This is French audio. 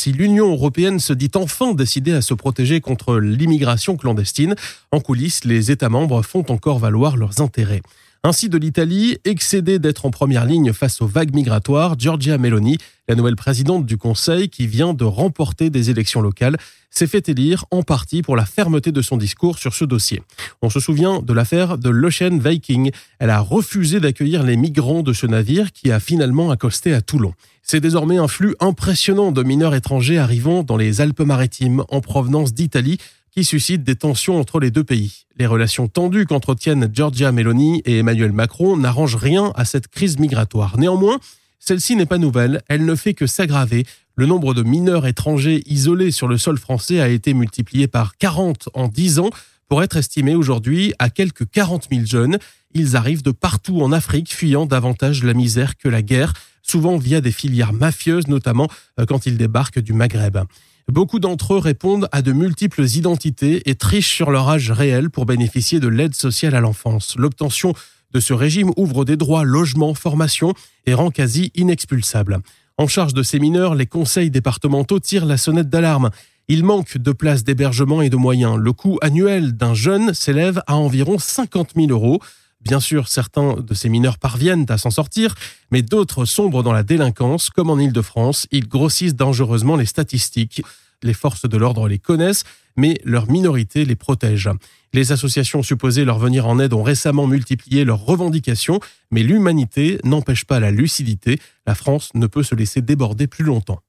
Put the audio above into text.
Si l'Union européenne se dit enfin décidée à se protéger contre l'immigration clandestine, en coulisses, les États membres font encore valoir leurs intérêts. Ainsi de l'Italie, excédée d'être en première ligne face aux vagues migratoires, Giorgia Meloni, la nouvelle présidente du Conseil qui vient de remporter des élections locales, s'est fait élire en partie pour la fermeté de son discours sur ce dossier. On se souvient de l'affaire de l'Ocean Viking. Elle a refusé d'accueillir les migrants de ce navire qui a finalement accosté à Toulon. C'est désormais un flux impressionnant de mineurs étrangers arrivant dans les Alpes-Maritimes en provenance d'Italie qui suscite des tensions entre les deux pays. Les relations tendues qu'entretiennent Giorgia Meloni et Emmanuel Macron n'arrangent rien à cette crise migratoire. Néanmoins, celle-ci n'est pas nouvelle, elle ne fait que s'aggraver. Le nombre de mineurs étrangers isolés sur le sol français a été multiplié par 40 en 10 ans pour être estimé aujourd'hui à quelques 40 000 jeunes. Ils arrivent de partout en Afrique, fuyant davantage la misère que la guerre, souvent via des filières mafieuses, notamment euh, quand ils débarquent du Maghreb. Beaucoup d'entre eux répondent à de multiples identités et trichent sur leur âge réel pour bénéficier de l'aide sociale à l'enfance. L'obtention de ce régime ouvre des droits logement, formation et rend quasi inexpulsable. En charge de ces mineurs, les conseils départementaux tirent la sonnette d'alarme. Il manque de places d'hébergement et de moyens. Le coût annuel d'un jeune s'élève à environ 50 000 euros. Bien sûr, certains de ces mineurs parviennent à s'en sortir, mais d'autres sombrent dans la délinquance, comme en Ile-de-France. Ils grossissent dangereusement les statistiques. Les forces de l'ordre les connaissent, mais leur minorité les protège. Les associations supposées leur venir en aide ont récemment multiplié leurs revendications, mais l'humanité n'empêche pas la lucidité. La France ne peut se laisser déborder plus longtemps.